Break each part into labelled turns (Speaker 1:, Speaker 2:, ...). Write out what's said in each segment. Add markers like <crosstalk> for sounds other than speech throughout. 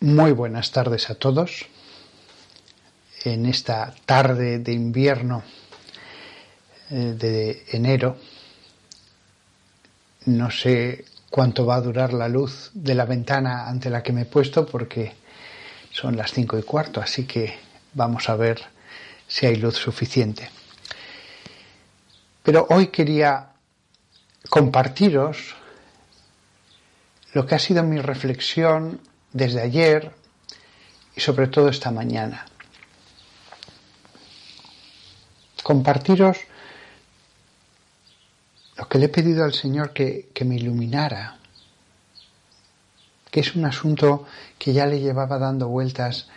Speaker 1: Muy buenas tardes a todos. En esta tarde de invierno eh, de enero, no sé cuánto va a durar la luz de la ventana ante la que me he puesto porque son las cinco y cuarto, así que vamos a ver si hay luz suficiente. Pero hoy quería compartiros lo que ha sido mi reflexión desde ayer y sobre todo esta mañana. Compartiros lo que le he pedido al Señor que, que me iluminara, que es un asunto que ya le llevaba dando vueltas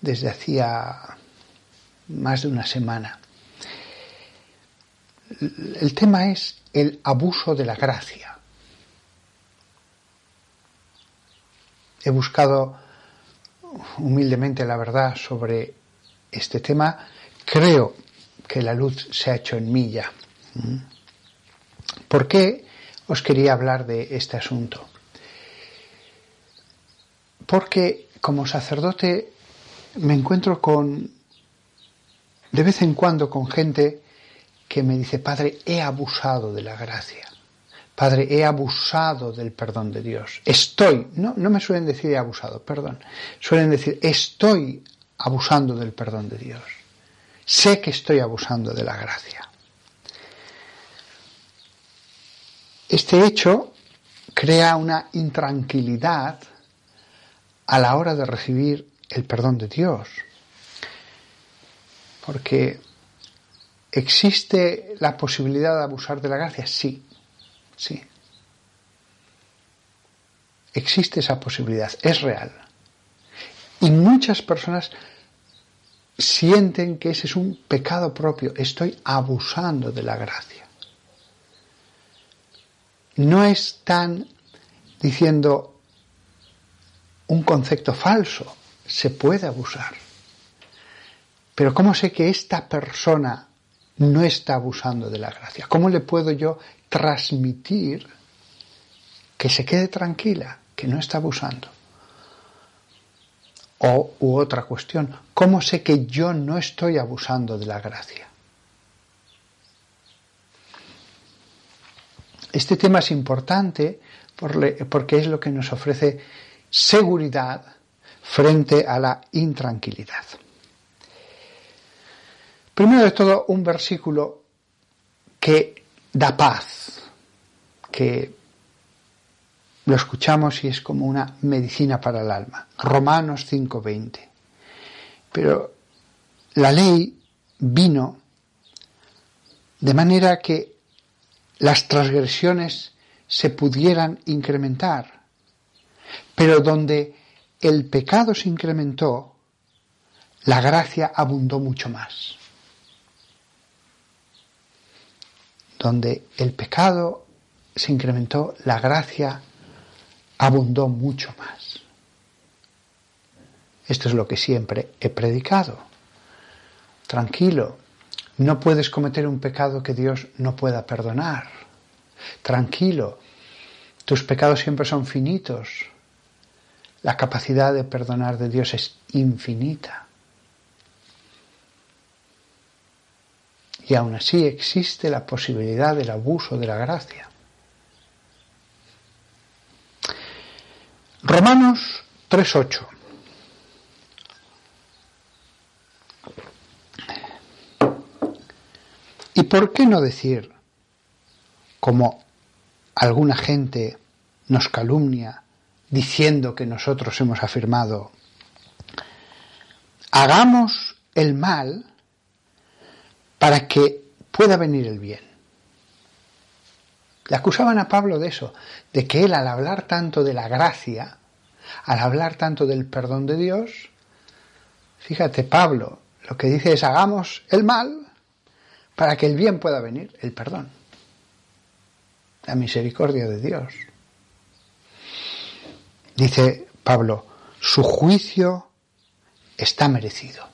Speaker 1: desde hacía más de una semana. El tema es el abuso de la gracia. He buscado humildemente la verdad sobre este tema. Creo que la luz se ha hecho en mí ya. ¿Mm? ¿Por qué os quería hablar de este asunto? Porque como sacerdote me encuentro con, de vez en cuando, con gente que me dice, Padre, he abusado de la gracia. Padre, he abusado del perdón de Dios. Estoy, no, no me suelen decir he abusado, perdón. Suelen decir, estoy abusando del perdón de Dios. Sé que estoy abusando de la gracia. Este hecho crea una intranquilidad a la hora de recibir el perdón de Dios. Porque ¿existe la posibilidad de abusar de la gracia? Sí, Sí. Existe esa posibilidad, es real. Y muchas personas sienten que ese es un pecado propio, estoy abusando de la gracia. No están diciendo un concepto falso, se puede abusar. Pero ¿cómo sé que esta persona no está abusando de la gracia? ¿Cómo le puedo yo transmitir que se quede tranquila, que no está abusando. O u otra cuestión, ¿cómo sé que yo no estoy abusando de la gracia? Este tema es importante porque es lo que nos ofrece seguridad frente a la intranquilidad. Primero de todo, un versículo que da paz, que lo escuchamos y es como una medicina para el alma. Romanos 5:20. Pero la ley vino de manera que las transgresiones se pudieran incrementar, pero donde el pecado se incrementó, la gracia abundó mucho más. donde el pecado se incrementó, la gracia abundó mucho más. Esto es lo que siempre he predicado. Tranquilo, no puedes cometer un pecado que Dios no pueda perdonar. Tranquilo, tus pecados siempre son finitos. La capacidad de perdonar de Dios es infinita. y aún así existe la posibilidad del abuso de la gracia. Romanos 3.8. ¿Y por qué no decir, como alguna gente nos calumnia diciendo que nosotros hemos afirmado, hagamos el mal para que pueda venir el bien. Le acusaban a Pablo de eso, de que él al hablar tanto de la gracia, al hablar tanto del perdón de Dios, fíjate Pablo, lo que dice es hagamos el mal para que el bien pueda venir, el perdón, la misericordia de Dios. Dice Pablo, su juicio está merecido.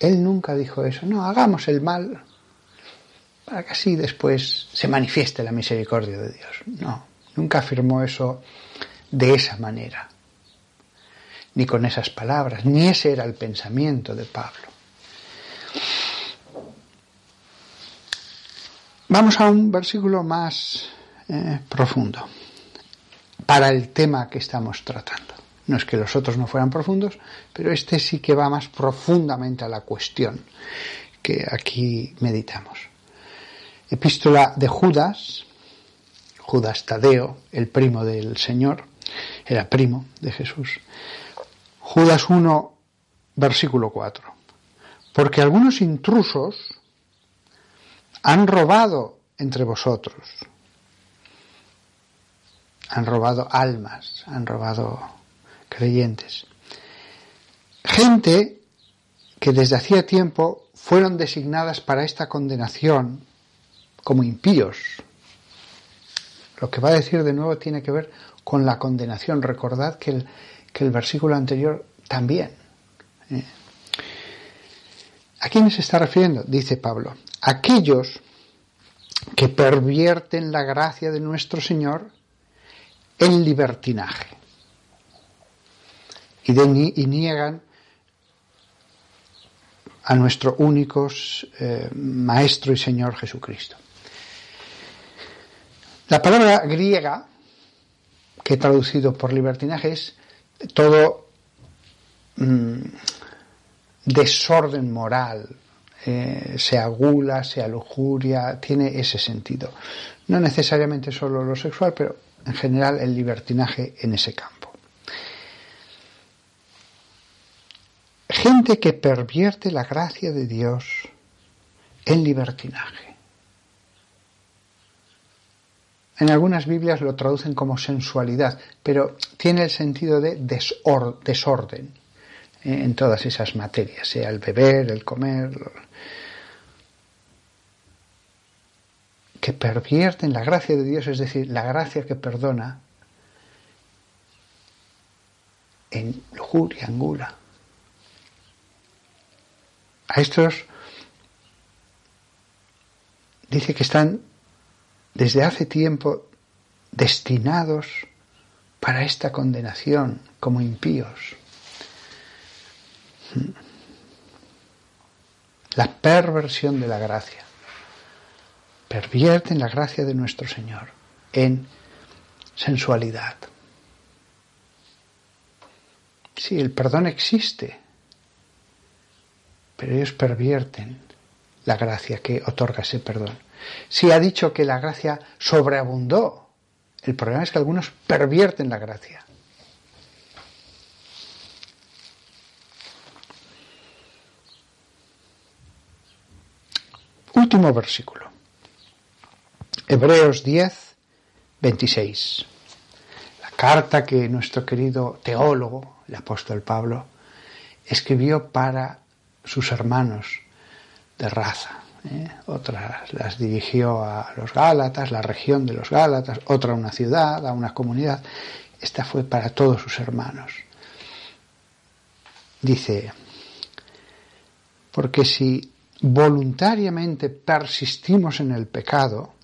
Speaker 1: Él nunca dijo eso. No, hagamos el mal para que así después se manifieste la misericordia de Dios. No, nunca afirmó eso de esa manera, ni con esas palabras, ni ese era el pensamiento de Pablo. Vamos a un versículo más eh, profundo para el tema que estamos tratando. No es que los otros no fueran profundos, pero este sí que va más profundamente a la cuestión que aquí meditamos. Epístola de Judas, Judas Tadeo, el primo del Señor, era primo de Jesús. Judas 1, versículo 4. Porque algunos intrusos han robado entre vosotros, han robado almas, han robado creyentes. Gente que desde hacía tiempo fueron designadas para esta condenación como impíos. Lo que va a decir de nuevo tiene que ver con la condenación. Recordad que el, que el versículo anterior también. ¿eh? ¿A quiénes se está refiriendo? Dice Pablo. Aquellos que pervierten la gracia de nuestro Señor en libertinaje y, niegan a nuestro único eh, Maestro y Señor Jesucristo. La palabra griega, que he traducido por libertinaje, es todo mm, desorden moral, eh, sea gula, sea lujuria, tiene ese sentido. No necesariamente solo lo sexual, pero en general el libertinaje en ese campo. Gente que pervierte la gracia de Dios en libertinaje. En algunas Biblias lo traducen como sensualidad, pero tiene el sentido de desorden eh, en todas esas materias, sea el beber, el comer, que pervierten la gracia de Dios, es decir, la gracia que perdona en lujuria, en gula. A estos dice que están desde hace tiempo destinados para esta condenación como impíos. La perversión de la gracia. Pervierten la gracia de nuestro Señor en sensualidad. Sí, el perdón existe, pero ellos pervierten la gracia que otorga ese perdón. Si ha dicho que la gracia sobreabundó, el problema es que algunos pervierten la gracia. Último versículo. Hebreos 10, 26. La carta que nuestro querido teólogo, el apóstol Pablo, escribió para sus hermanos de raza. ¿eh? Otras las dirigió a los Gálatas, la región de los Gálatas, otra a una ciudad, a una comunidad. Esta fue para todos sus hermanos. Dice, porque si voluntariamente persistimos en el pecado,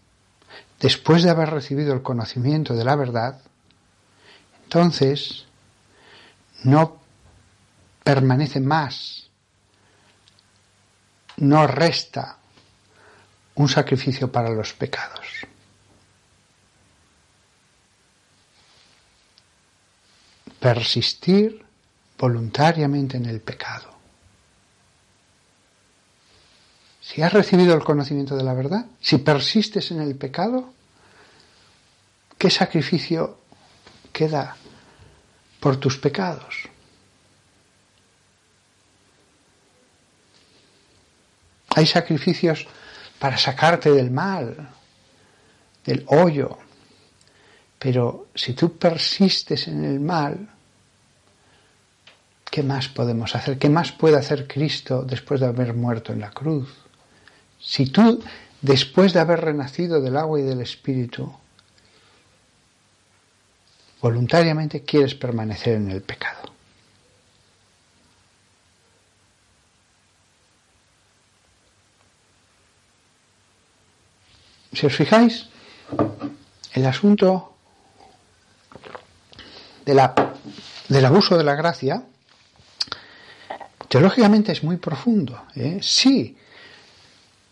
Speaker 1: después de haber recibido el conocimiento de la verdad, entonces no permanece más, no resta un sacrificio para los pecados. Persistir voluntariamente en el pecado. Si has recibido el conocimiento de la verdad, si persistes en el pecado, ¿qué sacrificio queda por tus pecados? Hay sacrificios para sacarte del mal, del hoyo, pero si tú persistes en el mal, ¿qué más podemos hacer? ¿Qué más puede hacer Cristo después de haber muerto en la cruz? Si tú, después de haber renacido del agua y del espíritu, voluntariamente quieres permanecer en el pecado. Si os fijáis, el asunto de la, del abuso de la gracia, teológicamente es muy profundo. ¿eh? Sí,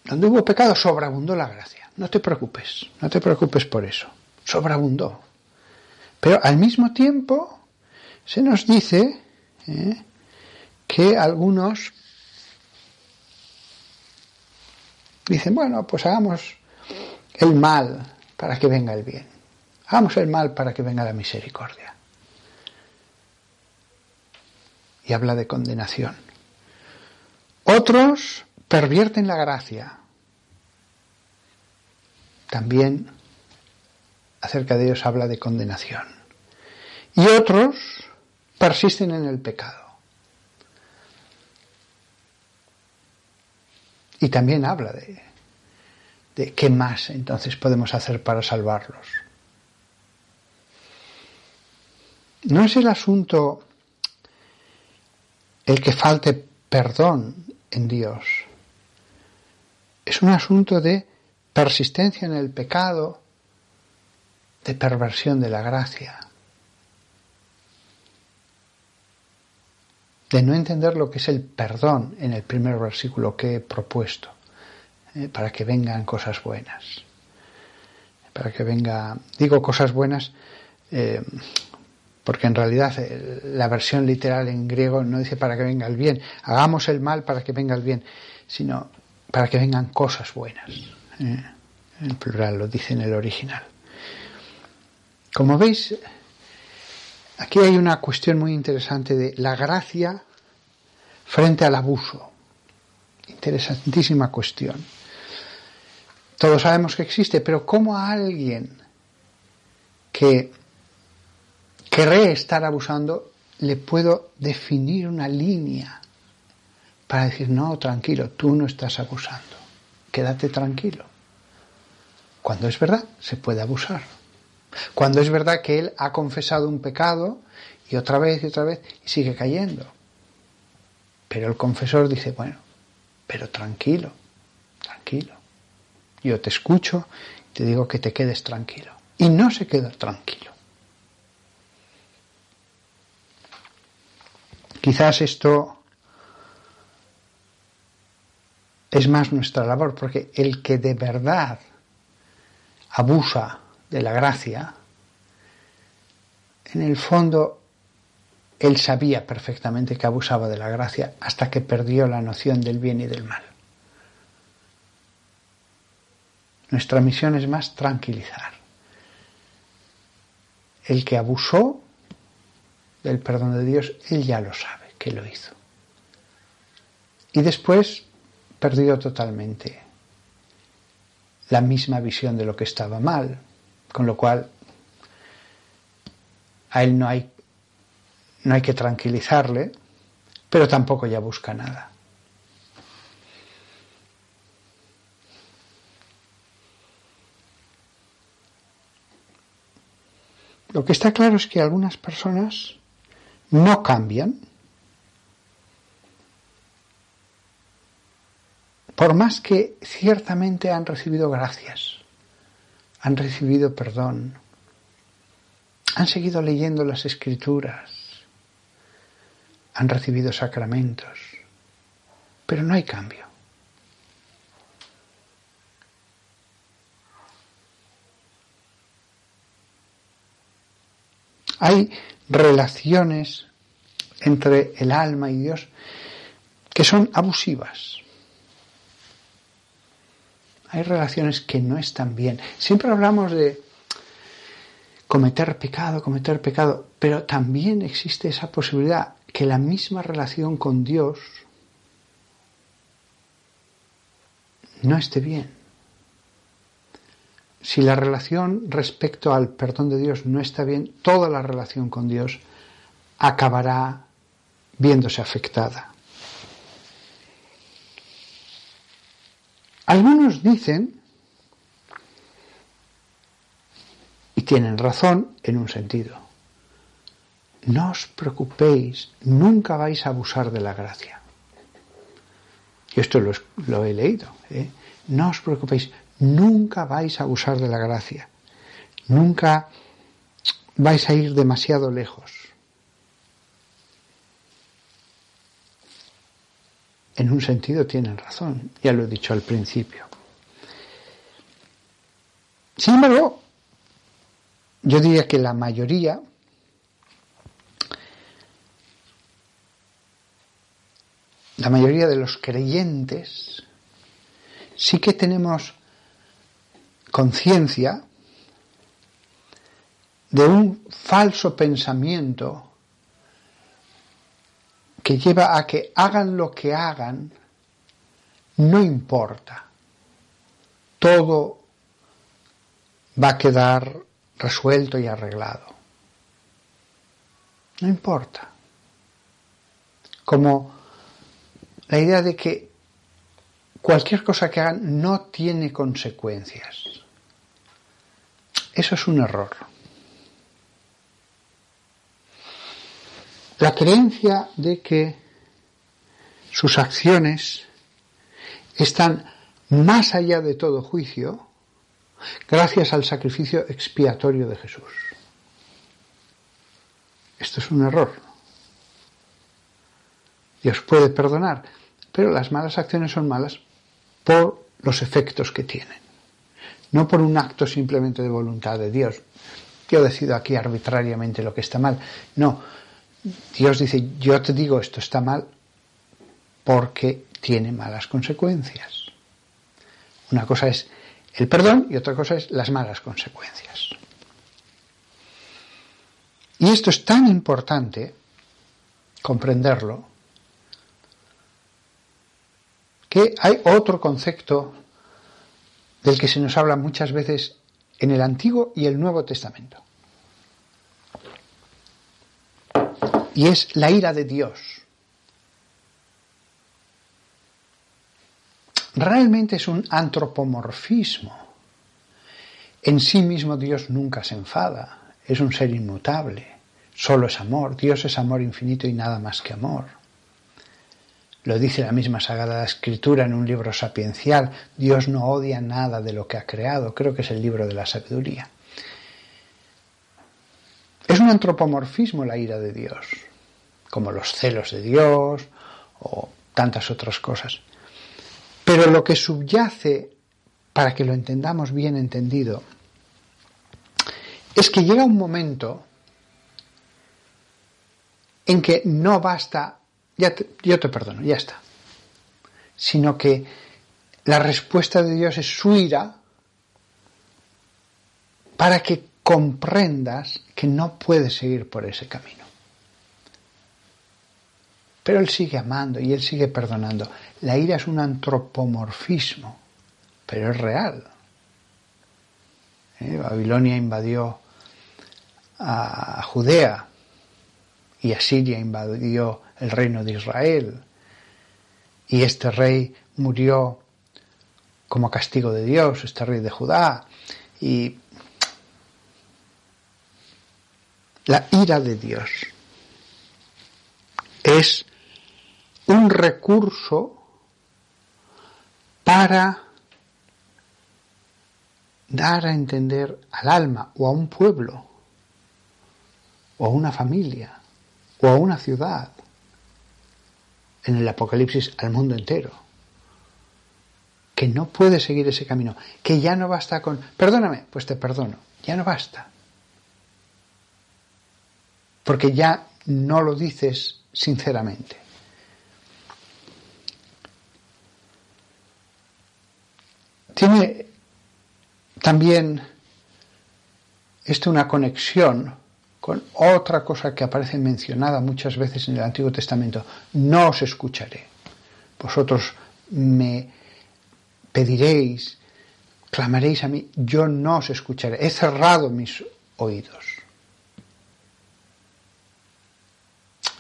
Speaker 1: donde hubo pecado sobreabundó la gracia. No te preocupes, no te preocupes por eso. Sobreabundó. Pero al mismo tiempo se nos dice ¿eh? que algunos dicen, bueno, pues hagamos el mal para que venga el bien. Hagamos el mal para que venga la misericordia. Y habla de condenación. Otros pervierten la gracia. También acerca de ellos habla de condenación. Y otros persisten en el pecado. Y también habla de, de qué más entonces podemos hacer para salvarlos. No es el asunto el que falte perdón en Dios. Es un asunto de persistencia en el pecado, de perversión de la gracia, de no entender lo que es el perdón en el primer versículo que he propuesto, eh, para que vengan cosas buenas. Para que venga, digo cosas buenas, eh, porque en realidad eh, la versión literal en griego no dice para que venga el bien, hagamos el mal para que venga el bien, sino para que vengan cosas buenas. En plural lo dice en el original. Como veis, Aquí hay una cuestión muy interesante de la gracia frente al abuso. Interesantísima cuestión. Todos sabemos que existe, pero ¿cómo a alguien que cree estar abusando le puedo definir una línea para decir, no, tranquilo, tú no estás abusando, quédate tranquilo? Cuando es verdad, se puede abusar. Cuando es verdad que él ha confesado un pecado y otra vez y otra vez y sigue cayendo. Pero el confesor dice, bueno, pero tranquilo, tranquilo. Yo te escucho te digo que te quedes tranquilo. Y no se queda tranquilo. Quizás esto es más nuestra labor, porque el que de verdad abusa de la gracia, en el fondo él sabía perfectamente que abusaba de la gracia hasta que perdió la noción del bien y del mal. Nuestra misión es más tranquilizar. El que abusó del perdón de Dios, él ya lo sabe que lo hizo. Y después perdió totalmente la misma visión de lo que estaba mal, con lo cual, a él no hay, no hay que tranquilizarle, pero tampoco ya busca nada. Lo que está claro es que algunas personas no cambian, por más que ciertamente han recibido gracias han recibido perdón, han seguido leyendo las escrituras, han recibido sacramentos, pero no hay cambio. Hay relaciones entre el alma y Dios que son abusivas. Hay relaciones que no están bien. Siempre hablamos de cometer pecado, cometer pecado, pero también existe esa posibilidad que la misma relación con Dios no esté bien. Si la relación respecto al perdón de Dios no está bien, toda la relación con Dios acabará viéndose afectada. Algunos dicen, y tienen razón en un sentido, no os preocupéis, nunca vais a abusar de la gracia. Y esto lo, he leído. ¿eh? No os preocupéis, Nunca vais a abusar de la gracia. Nunca vais a ir demasiado lejos. En un sentido tienen razón, ya lo he dicho al principio. Sin embargo, yo diría que la mayoría la mayoría de los creyentes sí que tenemos conciencia de un falso pensamiento que lleva a que hagan lo que hagan, no importa. Todo va a quedar resuelto y arreglado. No importa. Como la idea de que cualquier cosa que hagan no tiene consecuencias. Eso es un error. La creencia de que sus acciones están más allá de todo juicio gracias al sacrificio expiatorio de Jesús. Esto es un error. Dios puede perdonar, pero las malas acciones son malas por los efectos que tienen, no por un acto simplemente de voluntad de Dios. Yo decido aquí arbitrariamente lo que está mal. No, Dios dice, yo te digo esto está mal porque tiene malas consecuencias. Una cosa es el perdón y otra cosa es las malas consecuencias. Y esto es tan importante comprenderlo que hay otro concepto del que se nos habla muchas veces en el Antiguo y el Nuevo Testamento. Y es la ira de Dios. Realmente es un antropomorfismo. En sí mismo Dios nunca se enfada, es un ser inmutable, solo es amor, Dios es amor infinito y nada más que amor. Lo dice la misma Sagrada Escritura en un libro sapiencial. Dios no odia nada de lo que ha creado. Creo que es el libro de la sabiduría. Es un antropomorfismo la ira de Dios, como los celos de Dios o tantas otras cosas. Pero lo que subyace, para que lo entendamos bien entendido, es que llega un momento en que no basta ya yo te perdono, ya está. Sino que la respuesta de Dios es su ira para que comprendas que no puedes seguir por ese camino. Pero Él sigue amando y Él sigue perdonando. La ira es un antropomorfismo, pero es real. ¿Eh? Babilonia invadió a Judea y Asiria invadió el reino de Israel. Y este rey murió como castigo de Dios, este rey de Judá. Y la ira de Dios es un recurso para dar a entender al alma o a un pueblo o a una familia o a una ciudad en el Apocalipsis al mundo entero. Que no puede seguir ese camino, que ya no basta con, perdóname, pues te perdono, ya no basta. Porque ya no lo dices sinceramente. Tiene también esto una conexión con otra cosa que aparece mencionada muchas veces en el Antiguo Testamento, no os escucharé. Vosotros me pediréis, clamaréis a mí, yo no os escucharé. He cerrado mis oídos.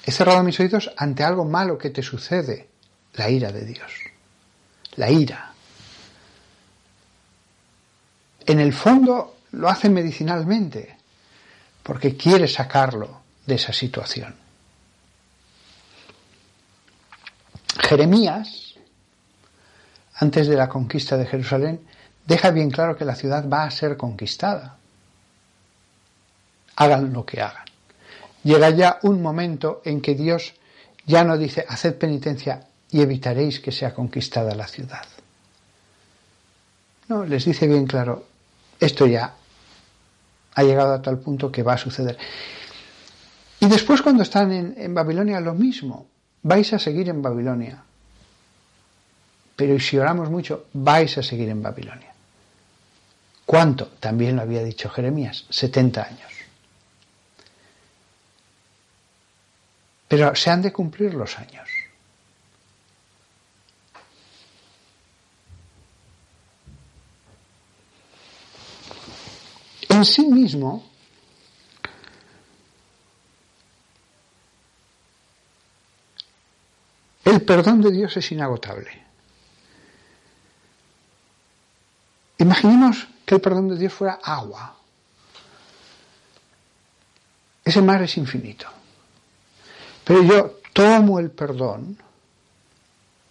Speaker 1: He cerrado mis oídos ante algo malo que te sucede, la ira de Dios. La ira. En el fondo lo hace medicinalmente porque quiere sacarlo de esa situación. Jeremías, antes de la conquista de Jerusalén, deja bien claro que la ciudad va a ser conquistada. Hagan lo que hagan. Llega ya un momento en que Dios ya no dice, haced penitencia y evitaréis que sea conquistada la ciudad. No, les dice bien claro, esto ya ha llegado a tal punto que va a suceder. Y después cuando están en, en Babilonia lo mismo, vais a seguir en Babilonia. Pero si oramos mucho, vais a seguir en Babilonia. ¿Cuánto? También lo había dicho Jeremías, 70 años. Pero se han de cumplir los años. Sí mismo, el perdón de Dios es inagotable. Imaginemos que el perdón de Dios fuera agua. Ese mar es infinito. Pero yo tomo el perdón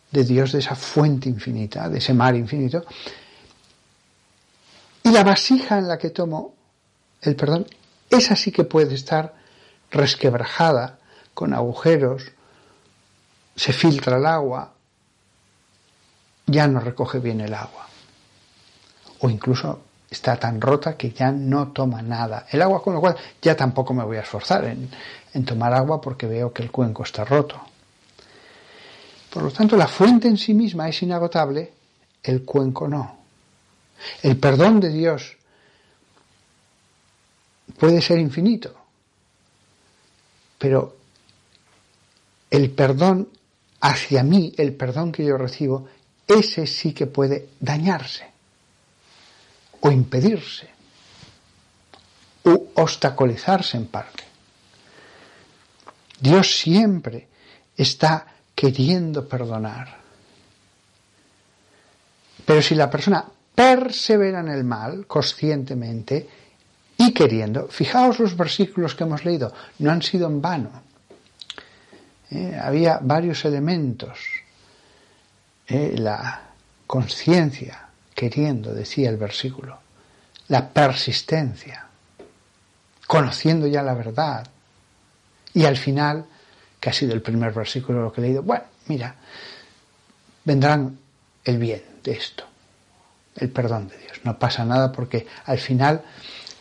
Speaker 1: de Dios, de esa fuente infinita, de ese mar infinito, y la vasija en la que tomo el perdón, esa sí que puede estar resquebrajada, con agujeros, se filtra el agua, ya no recoge bien el agua. O incluso está tan rota que ya no toma nada. El agua, con lo cual ya tampoco me voy a esforzar en, en tomar agua porque veo que el cuenco está roto. Por lo tanto, la fuente en sí misma es inagotable, el cuenco no. El perdón de Dios puede ser infinito, pero el perdón hacia mí, el perdón que yo recibo, ese sí que puede dañarse o impedirse o obstaculizarse en parte. Dios siempre está queriendo perdonar. Pero si la persona persevera en el mal conscientemente y queriendo, fijaos los versículos que hemos leído, no han sido en vano. Eh, había varios elementos. Eh, la conciencia, queriendo, decía el versículo. La persistencia, conociendo ya la verdad, y al final, que ha sido el primer versículo lo que he leído, bueno, mira, vendrán el bien de esto, el perdón de Dios. No pasa nada porque al final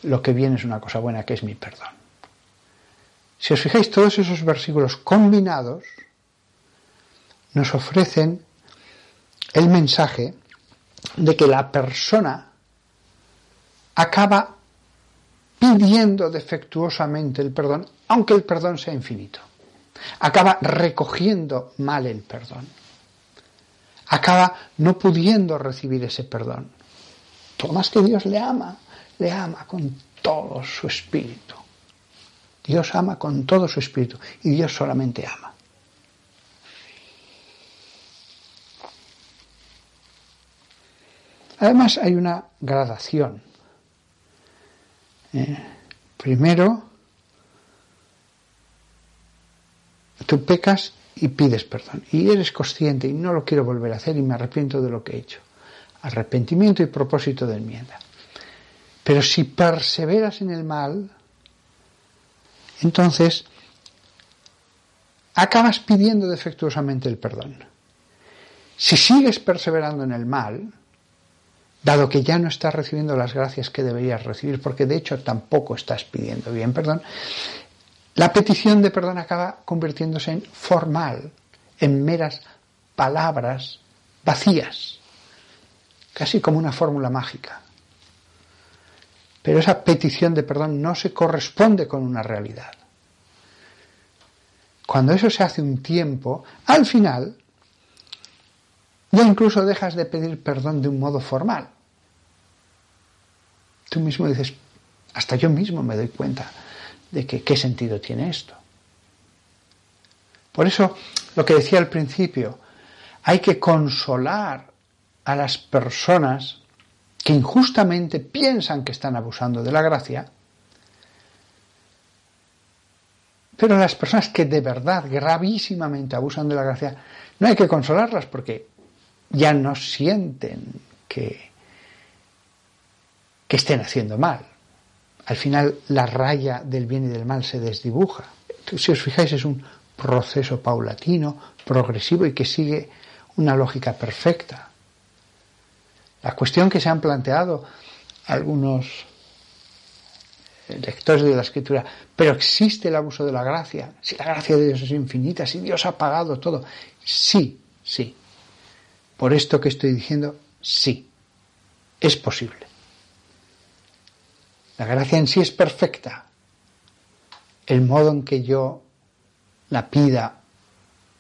Speaker 1: lo que viene es una cosa buena, que es mi perdón. Si os fijáis, todos esos versículos combinados nos ofrecen el mensaje de que la persona acaba pidiendo defectuosamente el perdón, aunque el perdón sea infinito. Acaba recogiendo mal el perdón. Acaba no pudiendo recibir ese perdón. Por más que Dios le ama, le ama con todo su espíritu. Dios ama con todo su espíritu y Dios solamente ama. Además hay una gradación ¿eh? Primero, tú pecas y pides perdón. Y eres consciente y no lo quiero volver a hacer y me arrepiento de lo que he hecho. Arrepentimiento y propósito de enmienda. Pero si perseveras en el mal, entonces acabas pidiendo defectuosamente el perdón. Si sigues perseverando en el mal, dado que ya no estás recibiendo las gracias que deberías recibir, porque de hecho tampoco estás pidiendo bien perdón, la petición de perdón acaba convirtiéndose en formal, en meras palabras vacías, casi como una fórmula mágica. Pero esa petición de perdón no se corresponde con una realidad. Cuando eso se hace un tiempo, al final ya incluso dejas de pedir perdón de un modo formal. Tú mismo dices, hasta yo mismo me doy cuenta de que qué sentido tiene esto. Por eso, lo que decía al principio, hay que consolar a las personas que injustamente piensan que están abusando de la gracia, pero las personas que de verdad gravísimamente abusan de la gracia, no hay que consolarlas porque ya no sienten que que estén haciendo mal. Al final la raya del bien y del mal se desdibuja. Si os fijáis es un proceso paulatino, progresivo y que sigue una lógica perfecta. La cuestión que se han planteado algunos lectores de la escritura, pero existe el abuso de la gracia, si la gracia de Dios es infinita, si Dios ha pagado todo, sí, sí. Por esto que estoy diciendo, sí, es posible. La gracia en sí es perfecta. El modo en que yo la pida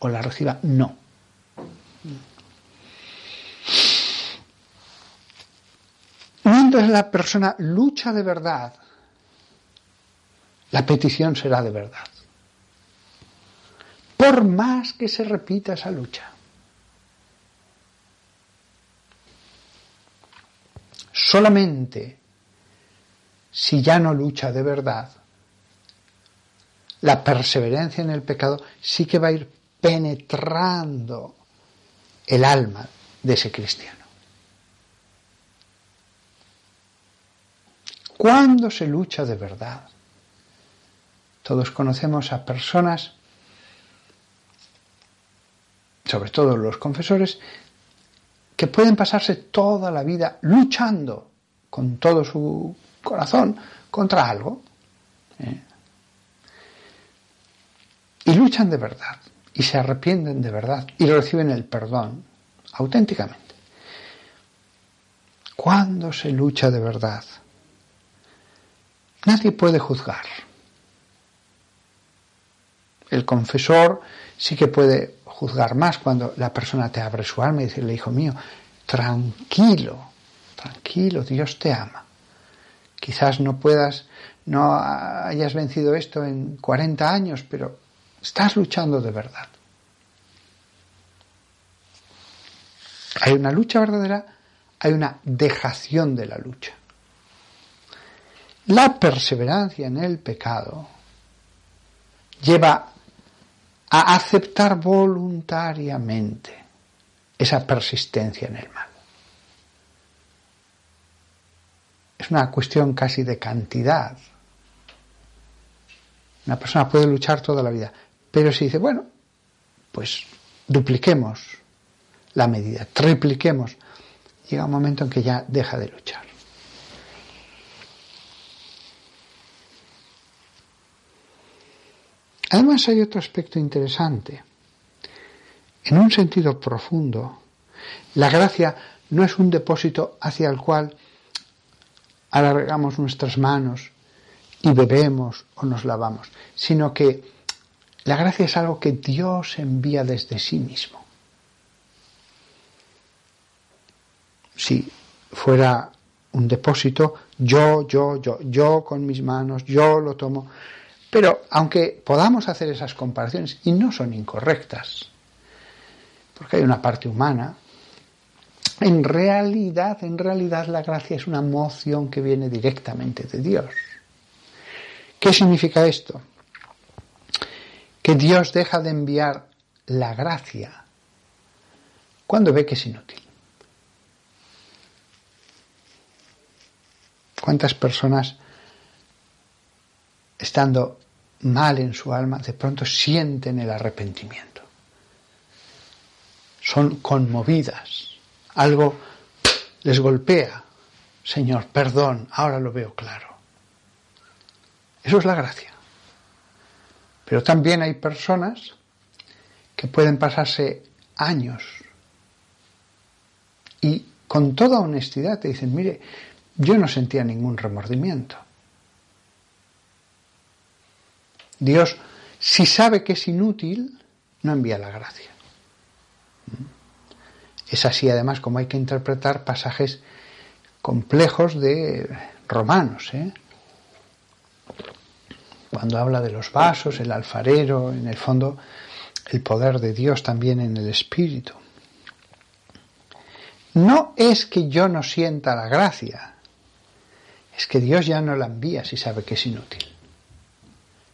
Speaker 1: o la reciba, no. Mientras la persona lucha de verdad, la petición será de verdad. Por más que se repita esa lucha. Solamente si ya no lucha de verdad, la perseverancia en el pecado sí que va a ir penetrando el alma de ese cristiano. Cuando se lucha de verdad? Todos conocemos a personas, sobre todo los confesores, que pueden pasarse toda la vida luchando con todo su corazón contra algo. ¿eh? Y luchan de verdad, y se arrepienten de verdad, y reciben el perdón auténticamente. Cuando se lucha de verdad, nadie puede juzgar. El confesor sí que puede juzgar más cuando la persona te abre su alma y decirle, hijo mío, tranquilo, tranquilo, Dios te ama. Quizás no puedas, no hayas vencido esto en 40 años, pero estás luchando de verdad. Hay una lucha verdadera, hay una dejación de la lucha. La perseverancia en el pecado lleva a aceptar voluntariamente esa persistencia en el mal. Es una cuestión casi de cantidad. Una persona puede luchar toda la vida, pero si dice, bueno, pues dupliquemos la medida, tripliquemos, llega un momento en que ya deja de luchar. Además hay otro aspecto interesante. En un sentido profundo, la gracia no es un depósito hacia el cual alargamos nuestras manos y bebemos o nos lavamos, sino que la gracia es algo que Dios envía desde sí mismo. Si fuera un depósito, yo, yo, yo, yo con mis manos, yo lo tomo, pero aunque podamos hacer esas comparaciones, y no son incorrectas, porque hay una parte humana, en realidad, en realidad la gracia es una moción que viene directamente de Dios. ¿Qué significa esto? Que Dios deja de enviar la gracia cuando ve que es inútil. ¿Cuántas personas estando mal en su alma, de pronto sienten el arrepentimiento. Son conmovidas. Algo les golpea. Señor, perdón, ahora lo veo claro. Eso es la gracia. Pero también hay personas que pueden pasarse años y con toda honestidad te dicen, mire, yo no sentía ningún remordimiento. Dios, si sabe que es inútil, no envía la gracia. Es así además como hay que interpretar pasajes complejos de Romanos. ¿eh? Cuando habla de los vasos, el alfarero, en el fondo el poder de Dios también en el Espíritu. No es que yo no sienta la gracia, es que Dios ya no la envía si sabe que es inútil.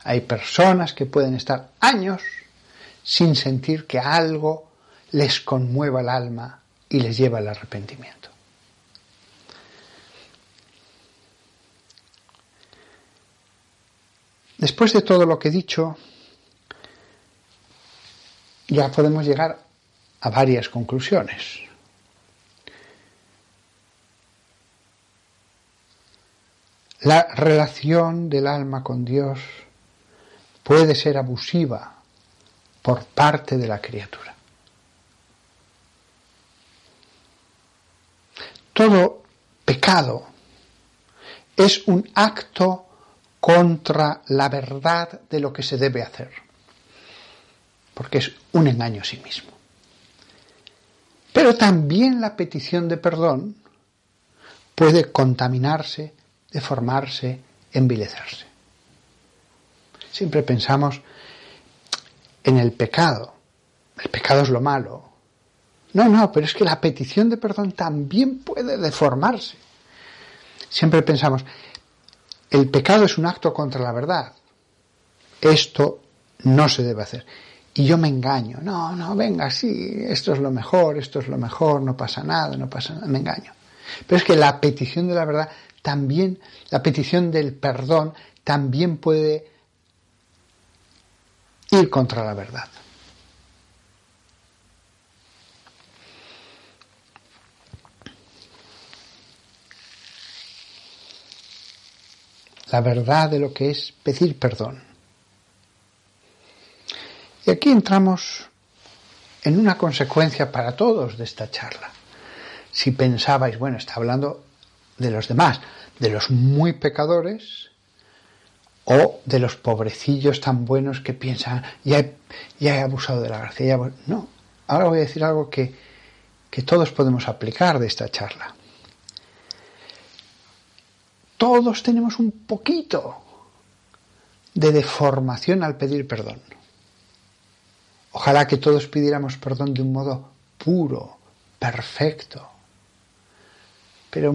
Speaker 1: Hay personas que pueden estar años sin sentir que algo les conmueva el alma y les lleva al arrepentimiento. Después de todo lo que he dicho, ya podemos llegar a varias conclusiones. La relación del alma con Dios puede ser abusiva por parte de la criatura. Todo pecado es un acto contra la verdad de lo que se debe hacer, porque es un engaño a sí mismo. Pero también la petición de perdón puede contaminarse, deformarse, envilecerse. Siempre pensamos en el pecado. El pecado es lo malo. No, no, pero es que la petición de perdón también puede deformarse. Siempre pensamos, el pecado es un acto contra la verdad. Esto no se debe hacer. Y yo me engaño. No, no, venga, sí, esto es lo mejor, esto es lo mejor, no pasa nada, no pasa nada, me engaño. Pero es que la petición de la verdad también, la petición del perdón también puede ir contra la verdad. La verdad de lo que es pedir perdón. Y aquí entramos en una consecuencia para todos de esta charla. Si pensabais, bueno, está hablando de los demás, de los muy pecadores o de los pobrecillos tan buenos que piensan, ya he, ya he abusado de la gracia. No, ahora voy a decir algo que, que todos podemos aplicar de esta charla. Todos tenemos un poquito de deformación al pedir perdón. Ojalá que todos pidiéramos perdón de un modo puro, perfecto. Pero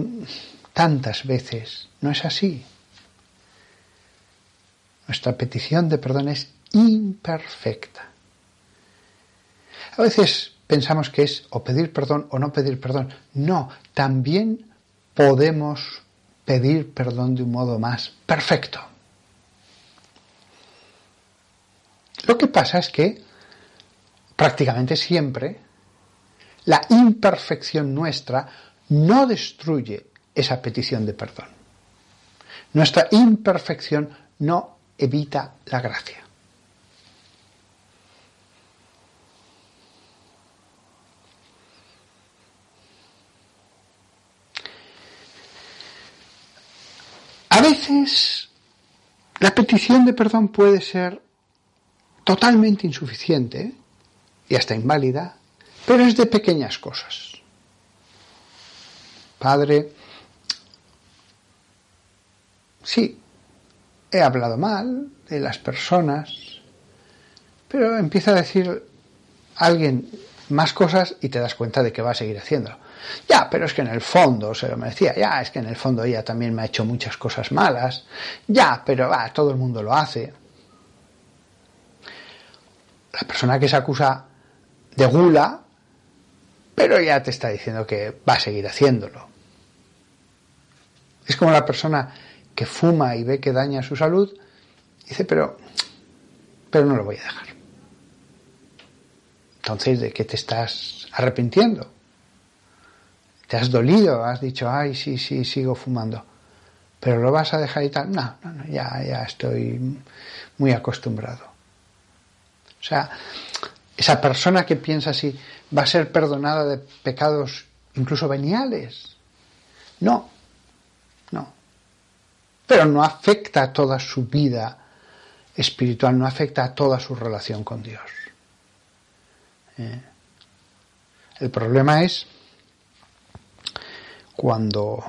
Speaker 1: tantas veces no es así. Nuestra petición de perdón es imperfecta. A veces pensamos que es o pedir perdón o no pedir perdón. No, también podemos pedir perdón de un modo más perfecto. Lo que pasa es que prácticamente siempre la imperfección nuestra no destruye esa petición de perdón. Nuestra imperfección no evita la gracia. A veces la petición de perdón puede ser totalmente insuficiente y hasta inválida, pero es de pequeñas cosas. Padre, sí, he hablado mal de las personas, pero empieza a decir alguien más cosas y te das cuenta de que va a seguir haciéndolo. Ya, pero es que en el fondo se lo merecía. Ya, es que en el fondo ella también me ha hecho muchas cosas malas. Ya, pero va, todo el mundo lo hace. La persona que se acusa de gula, pero ya te está diciendo que va a seguir haciéndolo. Es como la persona que fuma y ve que daña su salud, dice, pero, pero no lo voy a dejar. Entonces, ¿de qué te estás arrepintiendo? ¿Te has dolido? ¿Has dicho, ay, sí, sí, sigo fumando? ¿Pero lo vas a dejar y tal? No, no, no, ya, ya estoy muy acostumbrado. O sea, esa persona que piensa así va a ser perdonada de pecados incluso veniales. No, no. Pero no afecta a toda su vida espiritual, no afecta a toda su relación con Dios. ¿Eh? El problema es cuando,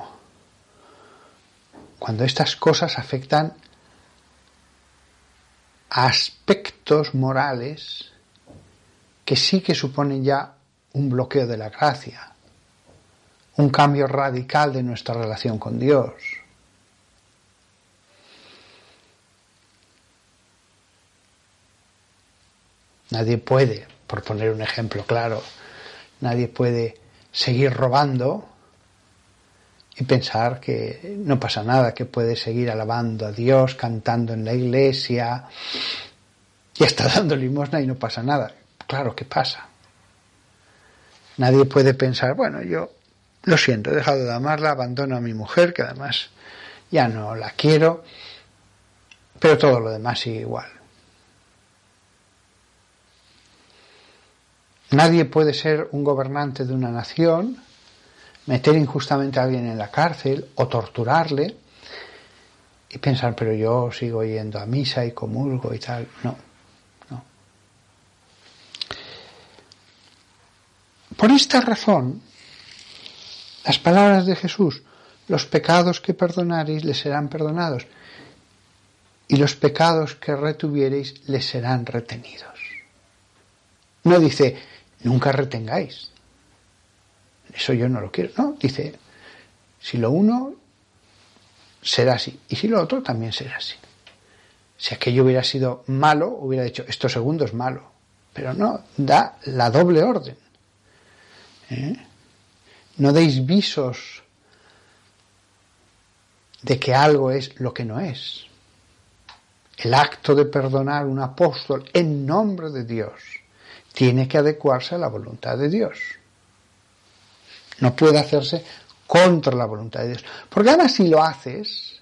Speaker 1: cuando estas cosas afectan a aspectos morales que sí que suponen ya un bloqueo de la gracia, un cambio radical de nuestra relación con Dios. Nadie puede, por poner un ejemplo claro, nadie puede seguir robando y pensar que no pasa nada, que puedes seguir alabando a Dios, cantando en la iglesia y hasta <laughs> dando limosna y no pasa nada. Claro que pasa. Nadie puede pensar, bueno, yo lo siento, he dejado de amarla, abandono a mi mujer, que además ya no la quiero, pero todo lo demás sigue igual. Nadie puede ser un gobernante de una nación, meter injustamente a alguien en la cárcel o torturarle y pensar, pero yo sigo yendo a misa y comulgo y tal. No, no. Por esta razón, las palabras de Jesús, los pecados que perdonareis les serán perdonados y los pecados que retuviereis les serán retenidos. No dice, nunca retengáis. Eso yo no lo quiero. No, dice, si lo uno será así y si lo otro también será así. Si aquello hubiera sido malo, hubiera dicho, esto segundo es malo. Pero no, da la doble orden. ¿Eh? No deis visos de que algo es lo que no es. El acto de perdonar un apóstol en nombre de Dios tiene que adecuarse a la voluntad de Dios. No puede hacerse contra la voluntad de Dios. Porque además si lo haces,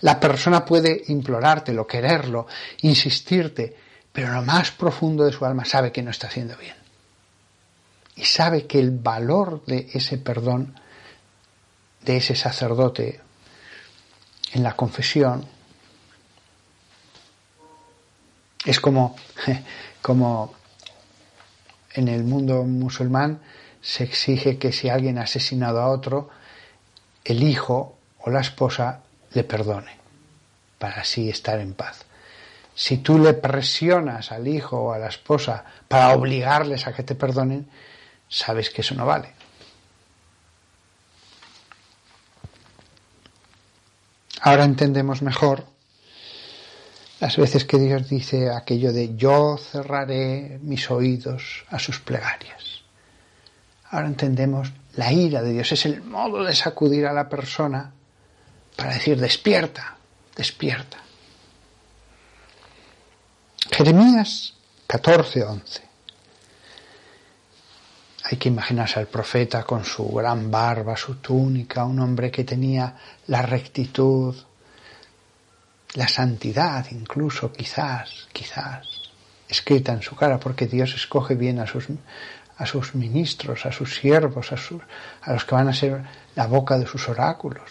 Speaker 1: la persona puede implorártelo, quererlo, insistirte, pero lo más profundo de su alma sabe que no está haciendo bien. Y sabe que el valor de ese perdón de ese sacerdote en la confesión es como, <laughs> como en el mundo musulmán se exige que si alguien ha asesinado a otro, el hijo o la esposa le perdone, para así estar en paz. Si tú le presionas al hijo o a la esposa para obligarles a que te perdonen, sabes que eso no vale. Ahora entendemos mejor las veces que Dios dice aquello de yo cerraré mis oídos a sus plegarias. Ahora entendemos la ira de Dios, es el modo de sacudir a la persona para decir despierta, despierta. Jeremías 14:11. Hay que imaginarse al profeta con su gran barba, su túnica, un hombre que tenía la rectitud, la santidad incluso, quizás, quizás, escrita en su cara, porque Dios escoge bien a sus, a sus ministros, a sus siervos, a, a los que van a ser la boca de sus oráculos.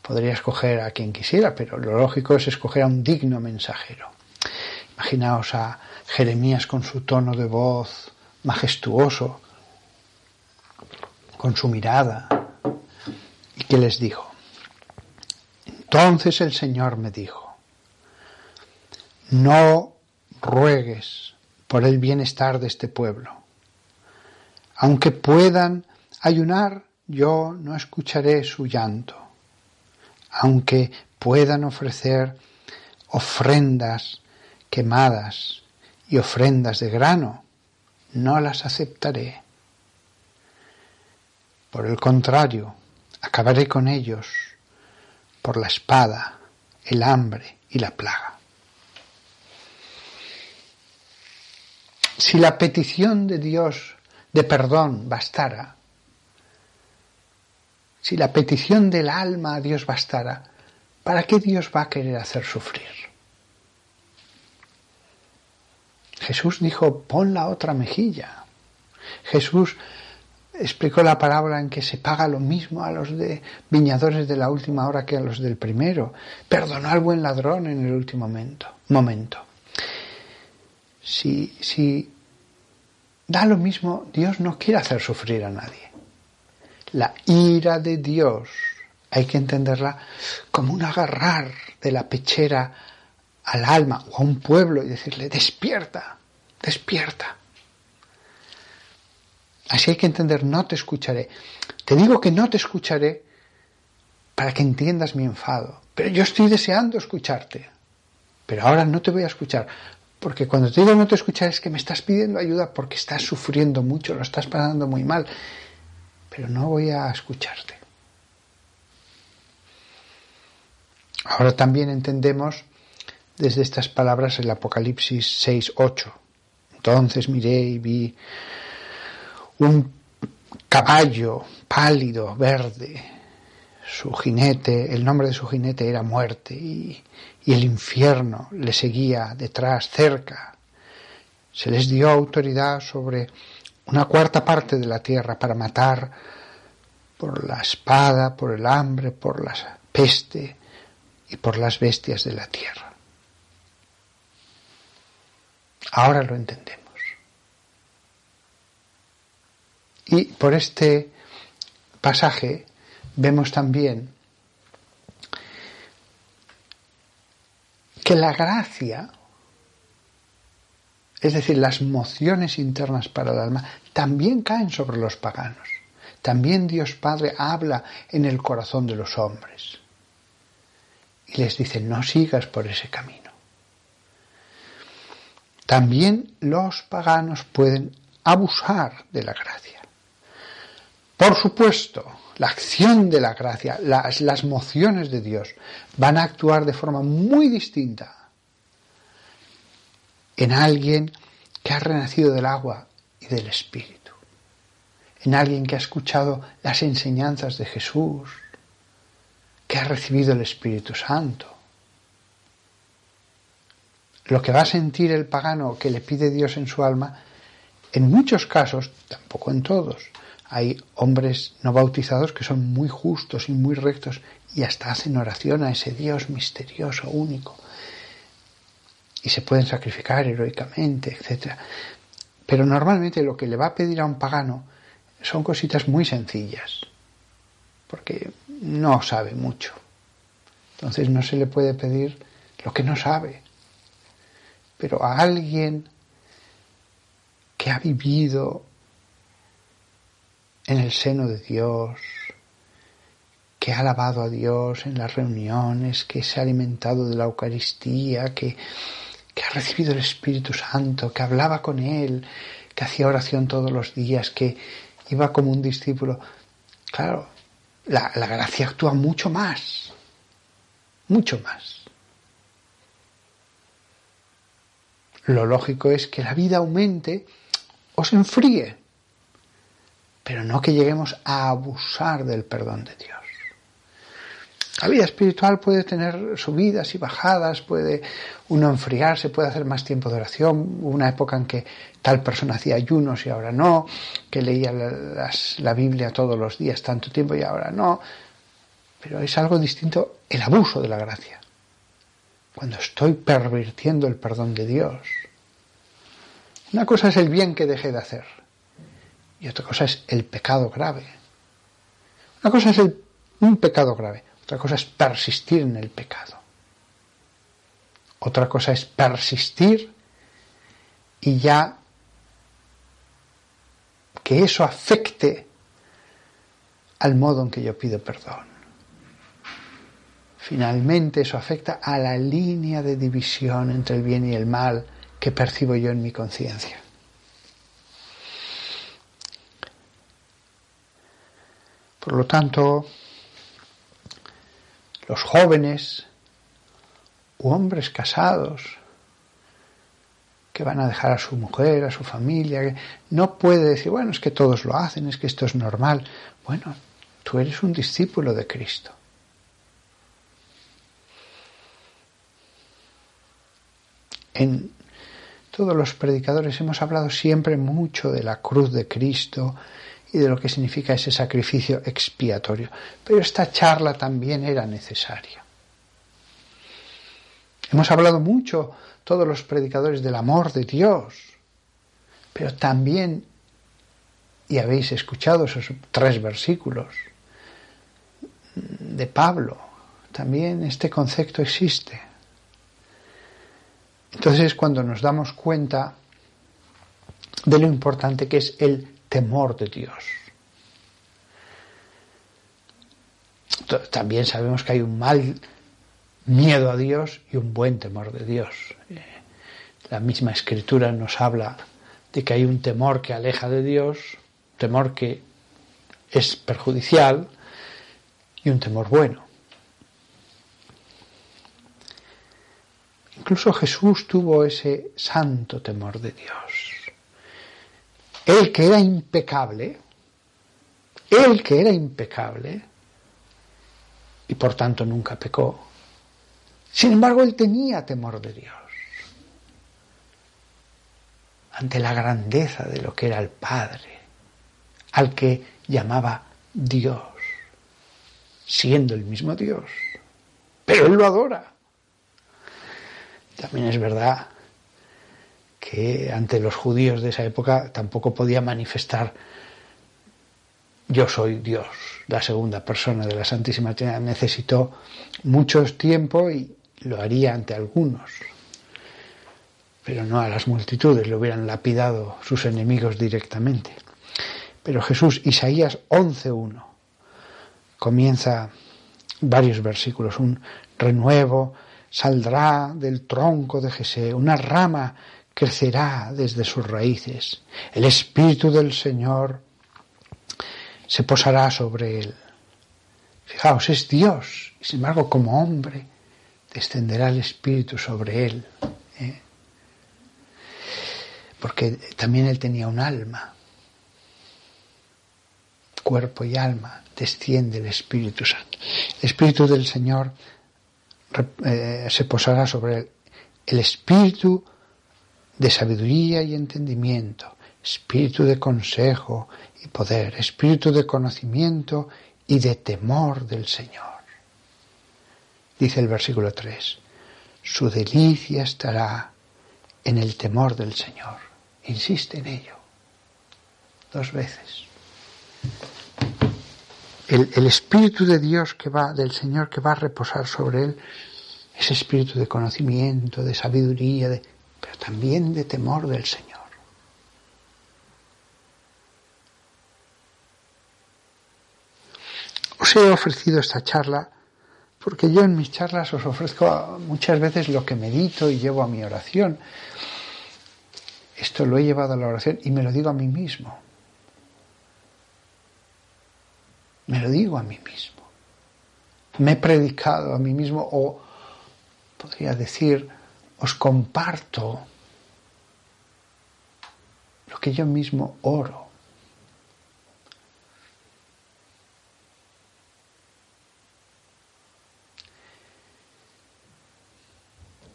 Speaker 1: Podría escoger a quien quisiera, pero lo lógico es escoger a un digno mensajero. Imaginaos a Jeremías con su tono de voz majestuoso, con su mirada, y que les dijo, entonces el Señor me dijo, no ruegues por el bienestar de este pueblo. Aunque puedan ayunar, yo no escucharé su llanto. Aunque puedan ofrecer ofrendas quemadas y ofrendas de grano, no las aceptaré. Por el contrario, acabaré con ellos por la espada, el hambre y la plaga. Si la petición de Dios de perdón bastara, si la petición del alma a Dios bastara, ¿para qué Dios va a querer hacer sufrir? Jesús dijo, pon la otra mejilla. Jesús explicó la parábola en que se paga lo mismo a los de viñadores de la última hora que a los del primero. Perdonó al buen ladrón en el último momento. momento. Si, si da lo mismo, Dios no quiere hacer sufrir a nadie. La ira de Dios hay que entenderla como un agarrar de la pechera al alma o a un pueblo y decirle, despierta, despierta. Así hay que entender, no te escucharé. Te digo que no te escucharé para que entiendas mi enfado. Pero yo estoy deseando escucharte. Pero ahora no te voy a escuchar. Porque cuando te digo no te escuchar es que me estás pidiendo ayuda porque estás sufriendo mucho, lo estás pasando muy mal. Pero no voy a escucharte. Ahora también entendemos desde estas palabras el Apocalipsis 6, 8. Entonces miré y vi un caballo pálido, verde. Su jinete, el nombre de su jinete era muerte y, y el infierno le seguía detrás, cerca. Se les dio autoridad sobre una cuarta parte de la tierra para matar por la espada, por el hambre, por la peste y por las bestias de la tierra. Ahora lo entendemos. Y por este pasaje vemos también que la gracia, es decir, las mociones internas para el alma, también caen sobre los paganos. También Dios Padre habla en el corazón de los hombres. Y les dice, no sigas por ese camino. También los paganos pueden abusar de la gracia. Por supuesto, la acción de la gracia, las, las mociones de Dios van a actuar de forma muy distinta en alguien que ha renacido del agua y del Espíritu, en alguien que ha escuchado las enseñanzas de Jesús, que ha recibido el Espíritu Santo. Lo que va a sentir el pagano que le pide Dios en su alma, en muchos casos, tampoco en todos, hay hombres no bautizados que son muy justos y muy rectos y hasta hacen oración a ese Dios misterioso, único. Y se pueden sacrificar heroicamente, etc. Pero normalmente lo que le va a pedir a un pagano son cositas muy sencillas, porque no sabe mucho. Entonces no se le puede pedir lo que no sabe. Pero a alguien que ha vivido en el seno de Dios, que ha alabado a Dios en las reuniones, que se ha alimentado de la Eucaristía, que, que ha recibido el Espíritu Santo, que hablaba con Él, que hacía oración todos los días, que iba como un discípulo. Claro, la, la gracia actúa mucho más, mucho más. Lo lógico es que la vida aumente o se enfríe pero no que lleguemos a abusar del perdón de Dios. La vida espiritual puede tener subidas y bajadas, puede uno enfriarse, puede hacer más tiempo de oración, una época en que tal persona hacía ayunos y ahora no, que leía la Biblia todos los días tanto tiempo y ahora no, pero es algo distinto el abuso de la gracia. Cuando estoy pervirtiendo el perdón de Dios. Una cosa es el bien que dejé de hacer y otra cosa es el pecado grave. Una cosa es un pecado grave, otra cosa es persistir en el pecado. Otra cosa es persistir y ya que eso afecte al modo en que yo pido perdón. Finalmente eso afecta a la línea de división entre el bien y el mal que percibo yo en mi conciencia. Por lo tanto, los jóvenes u hombres casados que van a dejar a su mujer, a su familia, no puede decir, bueno, es que todos lo hacen, es que esto es normal. Bueno, tú eres un discípulo de Cristo. En todos los predicadores hemos hablado siempre mucho de la cruz de Cristo, y de lo que significa ese sacrificio expiatorio. Pero esta charla también era necesaria. Hemos hablado mucho, todos los predicadores, del amor de Dios, pero también, y habéis escuchado esos tres versículos de Pablo, también este concepto existe. Entonces cuando nos damos cuenta de lo importante que es el temor de Dios. También sabemos que hay un mal miedo a Dios y un buen temor de Dios. La misma escritura nos habla de que hay un temor que aleja de Dios, temor que es perjudicial y un temor bueno. incluso Jesús tuvo ese santo temor de Dios. Él que era impecable, él que era impecable, y por tanto nunca pecó, sin embargo él tenía temor de Dios. Ante la grandeza de lo que era el Padre, al que llamaba Dios, siendo el mismo Dios. Pero él lo adora. También es verdad que ante los judíos de esa época tampoco podía manifestar yo soy Dios, la segunda persona de la Santísima Trinidad. Necesitó mucho tiempo y lo haría ante algunos, pero no a las multitudes, le hubieran lapidado sus enemigos directamente. Pero Jesús, Isaías 11.1, comienza varios versículos, un renuevo, saldrá del tronco de Jesé, una rama crecerá desde sus raíces, el Espíritu del Señor se posará sobre él. Fijaos, es Dios, y sin embargo como hombre descenderá el Espíritu sobre él. ¿eh? Porque también él tenía un alma, cuerpo y alma, desciende el Espíritu Santo. El Espíritu del Señor eh, se posará sobre él. El Espíritu de sabiduría y entendimiento, espíritu de consejo y poder, espíritu de conocimiento y de temor del Señor. Dice el versículo 3, su delicia estará en el temor del Señor. Insiste en ello dos veces. El, Espíritu de Dios que va, del Señor que va a reposar sobre él, ese espíritu de conocimiento, de sabiduría, de, pero también de temor del Señor. Os he ofrecido esta charla porque yo en mis charlas os ofrezco muchas veces lo que medito y llevo a mi oración. Esto lo he llevado a la oración y me lo digo a mí mismo. Me lo digo a mí mismo. Me he predicado a mí mismo o podría decir, os comparto lo que yo mismo oro.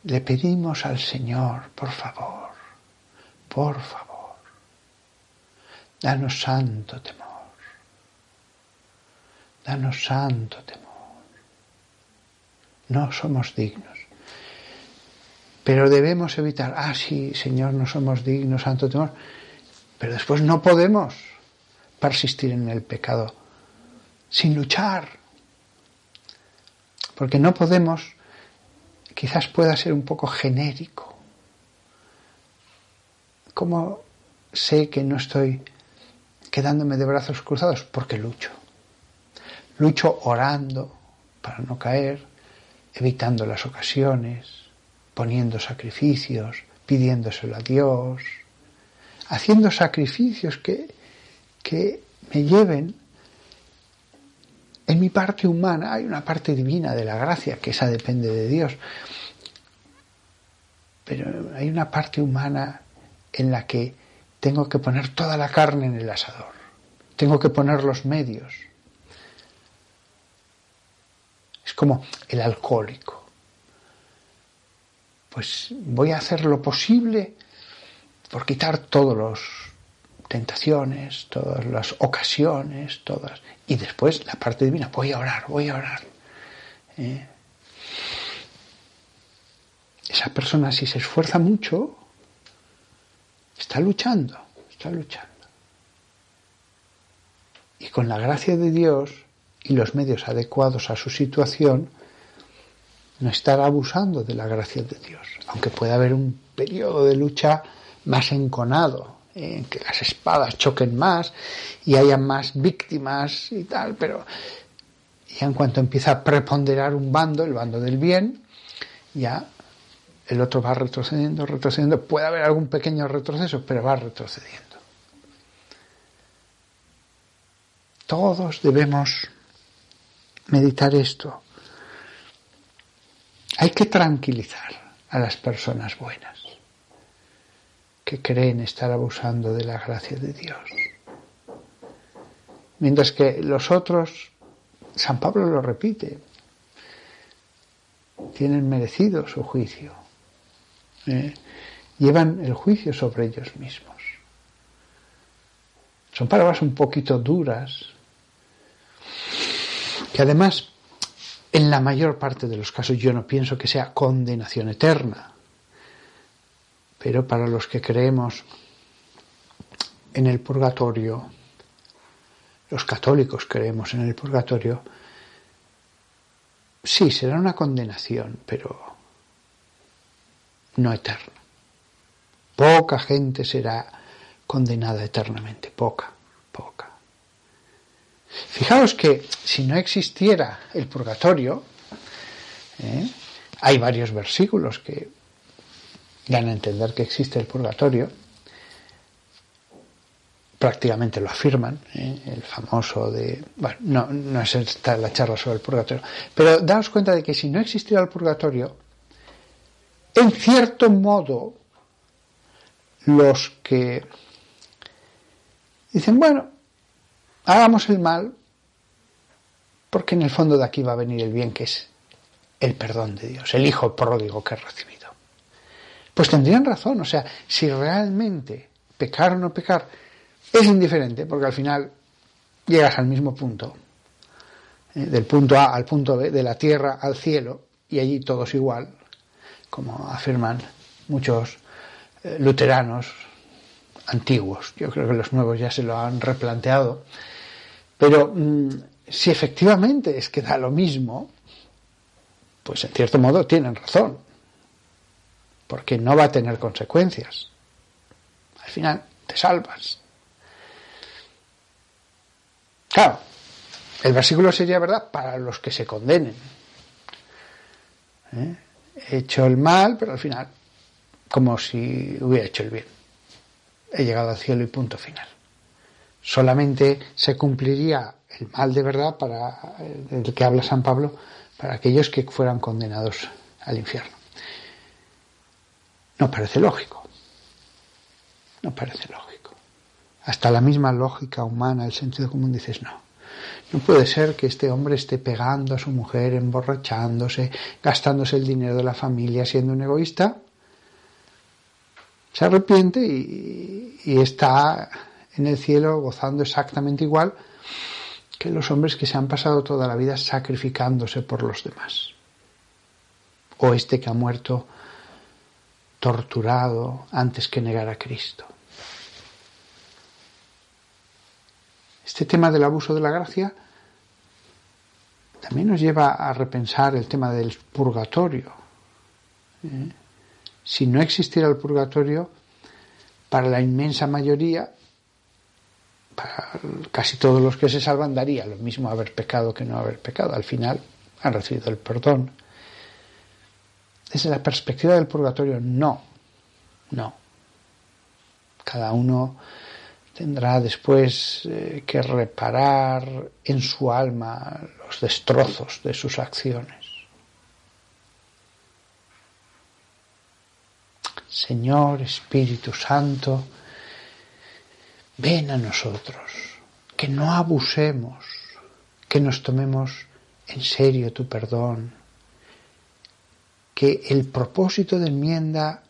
Speaker 1: Le pedimos al Señor, por favor, por favor, danos santo temor, danos santo temor. No somos dignos. Pero debemos evitar, ah, sí, Señor, no somos dignos, santo temor, pero después no podemos persistir en el pecado sin luchar, porque no podemos, quizás pueda ser un poco genérico. ¿Cómo sé que no estoy quedándome de brazos cruzados? Porque lucho. Lucho orando para no caer, evitando las ocasiones, poniendo sacrificios, pidiéndoselo a Dios, haciendo sacrificios que, que me lleven en mi parte humana, hay una parte divina de la gracia, que esa depende de Dios, pero hay una parte humana en la que tengo que poner toda la carne en el asador, tengo que poner los medios. Es como el alcohólico pues voy a hacer lo posible por quitar todas las tentaciones, todas las ocasiones, todas. Y después la parte divina, voy a orar, voy a orar. ¿eh? Esa persona si se esfuerza mucho, está luchando, está luchando. Y con la gracia de Dios y los medios adecuados a su situación, no estar abusando de la gracia de Dios, aunque pueda haber un periodo de lucha más enconado, en que las espadas choquen más y haya más víctimas y tal, pero ya en cuanto empieza a preponderar un bando, el bando del bien, ya el otro va retrocediendo, retrocediendo, puede haber algún pequeño retroceso, pero va retrocediendo. Todos debemos meditar esto, hay que tranquilizar, a las personas buenas, que creen estar abusando de la gracia de Dios. Mientras que los otros, San Pablo lo repite, tienen merecido su juicio, ¿eh? llevan el juicio sobre ellos mismos. Son palabras un poquito duras, que además en la mayor parte de los casos yo no pienso que sea condenación eterna, pero para los que creemos en el purgatorio, los católicos creemos en el purgatorio, sí, será una condenación, pero no eterna. Poca gente será condenada eternamente, poca. Fijaos que si no existiera el purgatorio, ¿eh? hay varios versículos que dan a entender que existe el purgatorio, prácticamente lo afirman, ¿eh? el famoso de... Bueno, no, no es esta la charla sobre el purgatorio, pero daos cuenta de que si no existiera el purgatorio, en cierto modo, los que dicen, bueno, hagamos el mal, porque en el fondo de aquí va a venir el bien, que es el perdón de Dios, el hijo pródigo que ha recibido. Pues tendrían razón, o sea, si realmente pecar o no pecar es indiferente, porque al final llegas al mismo punto, ¿eh? del punto A al punto B, de la tierra al cielo, y allí todo es igual, como afirman muchos eh, luteranos antiguos. Yo creo que los nuevos ya se lo han replanteado pero mm, si efectivamente es que da lo mismo, pues en cierto modo tienen razón, porque no va a tener consecuencias. Al final te salvas. Claro, el versículo sería verdad para los que se condenen. ¿Eh? He hecho el mal, pero al final, como si hubiera hecho el bien. He llegado al cielo y punto final solamente se cumpliría el mal de verdad para el que habla San Pablo para aquellos que fueran condenados al infierno. No parece lógico. No parece lógico. Hasta la misma lógica humana, el sentido común, dices no. No puede ser que este hombre esté pegando a su mujer, emborrachándose, gastándose el dinero de la familia, siendo un egoísta. Se arrepiente y está en el cielo gozando exactamente igual que los hombres que se han pasado toda la vida sacrificándose por los demás. O este que ha muerto torturado antes que negar a Cristo. Este tema del abuso de la gracia también nos lleva a repensar el tema del purgatorio. ¿eh? Si no existiera el purgatorio, para la inmensa mayoría para casi todos los que se salvan daría lo mismo haber pecado que no haber pecado. Al final han recibido el perdón. Desde la perspectiva del purgatorio, no, no. Cada uno tendrá después eh, que reparar en su alma los destrozos de sus acciones. Señor Espíritu Santo, ven a nosotros, que no abusemos, que nos tomemos en serio tu perdón, que el propósito de enmienda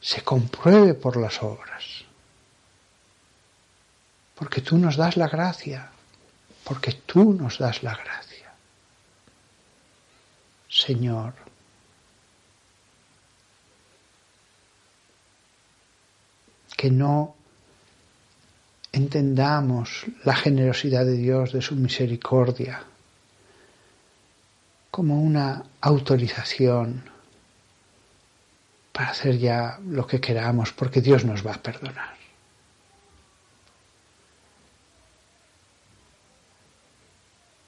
Speaker 1: se compruebe por las obras, porque tú nos das la gracia, porque tú nos das la gracia. Señor, que no entendamos la generosidad de Dios, de su misericordia, como una autorización para hacer ya lo que queramos, porque Dios nos va a perdonar.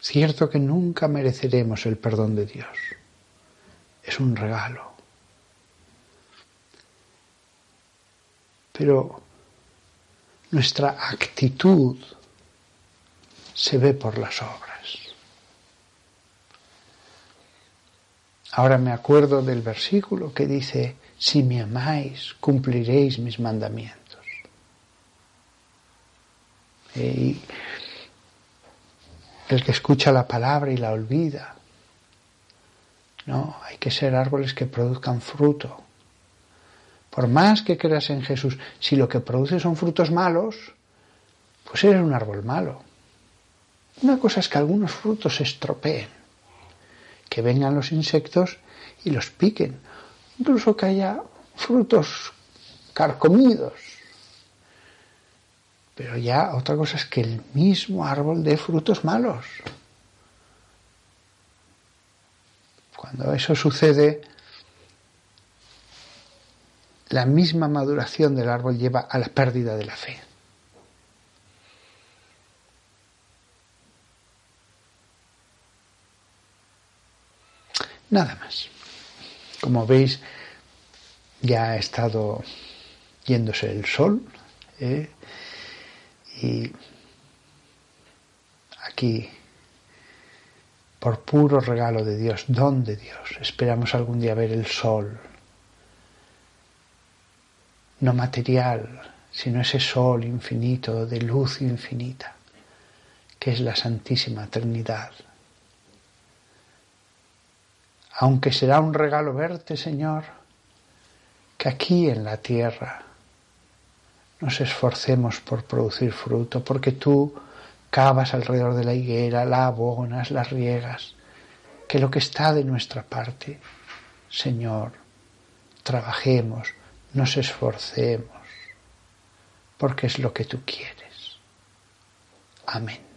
Speaker 1: Cierto que nunca mereceremos el perdón de Dios. Es un regalo. Pero nuestra actitud se ve por las obras. Ahora me acuerdo del versículo que dice, si me amáis, cumpliréis mis mandamientos. Y el que escucha la palabra y la olvida. No, hay que ser árboles que produzcan fruto. Por más que creas en Jesús, si lo que produce son frutos malos, pues eres un árbol malo. Una cosa es que algunos frutos se estropeen, que vengan los insectos y los piquen, incluso que haya frutos carcomidos. Pero ya otra cosa es que el mismo árbol dé frutos malos. Cuando eso sucede, la misma maduración del árbol lleva a la pérdida de la fe. Nada más. Como veis, ya ha estado yéndose el sol ¿eh? y aquí, por puro regalo de Dios, don de Dios, esperamos algún día ver el sol, no material, sino ese sol infinito, de luz infinita, que es la Santísima Trinidad. Aunque será un regalo verte, Señor, que aquí en la tierra nos esforcemos por producir fruto, porque tú cavas alrededor de la higuera, la abonas, las riegas, que lo que está de nuestra parte, Señor, trabajemos, nos esforcemos, porque es lo que tú quieres. Amén.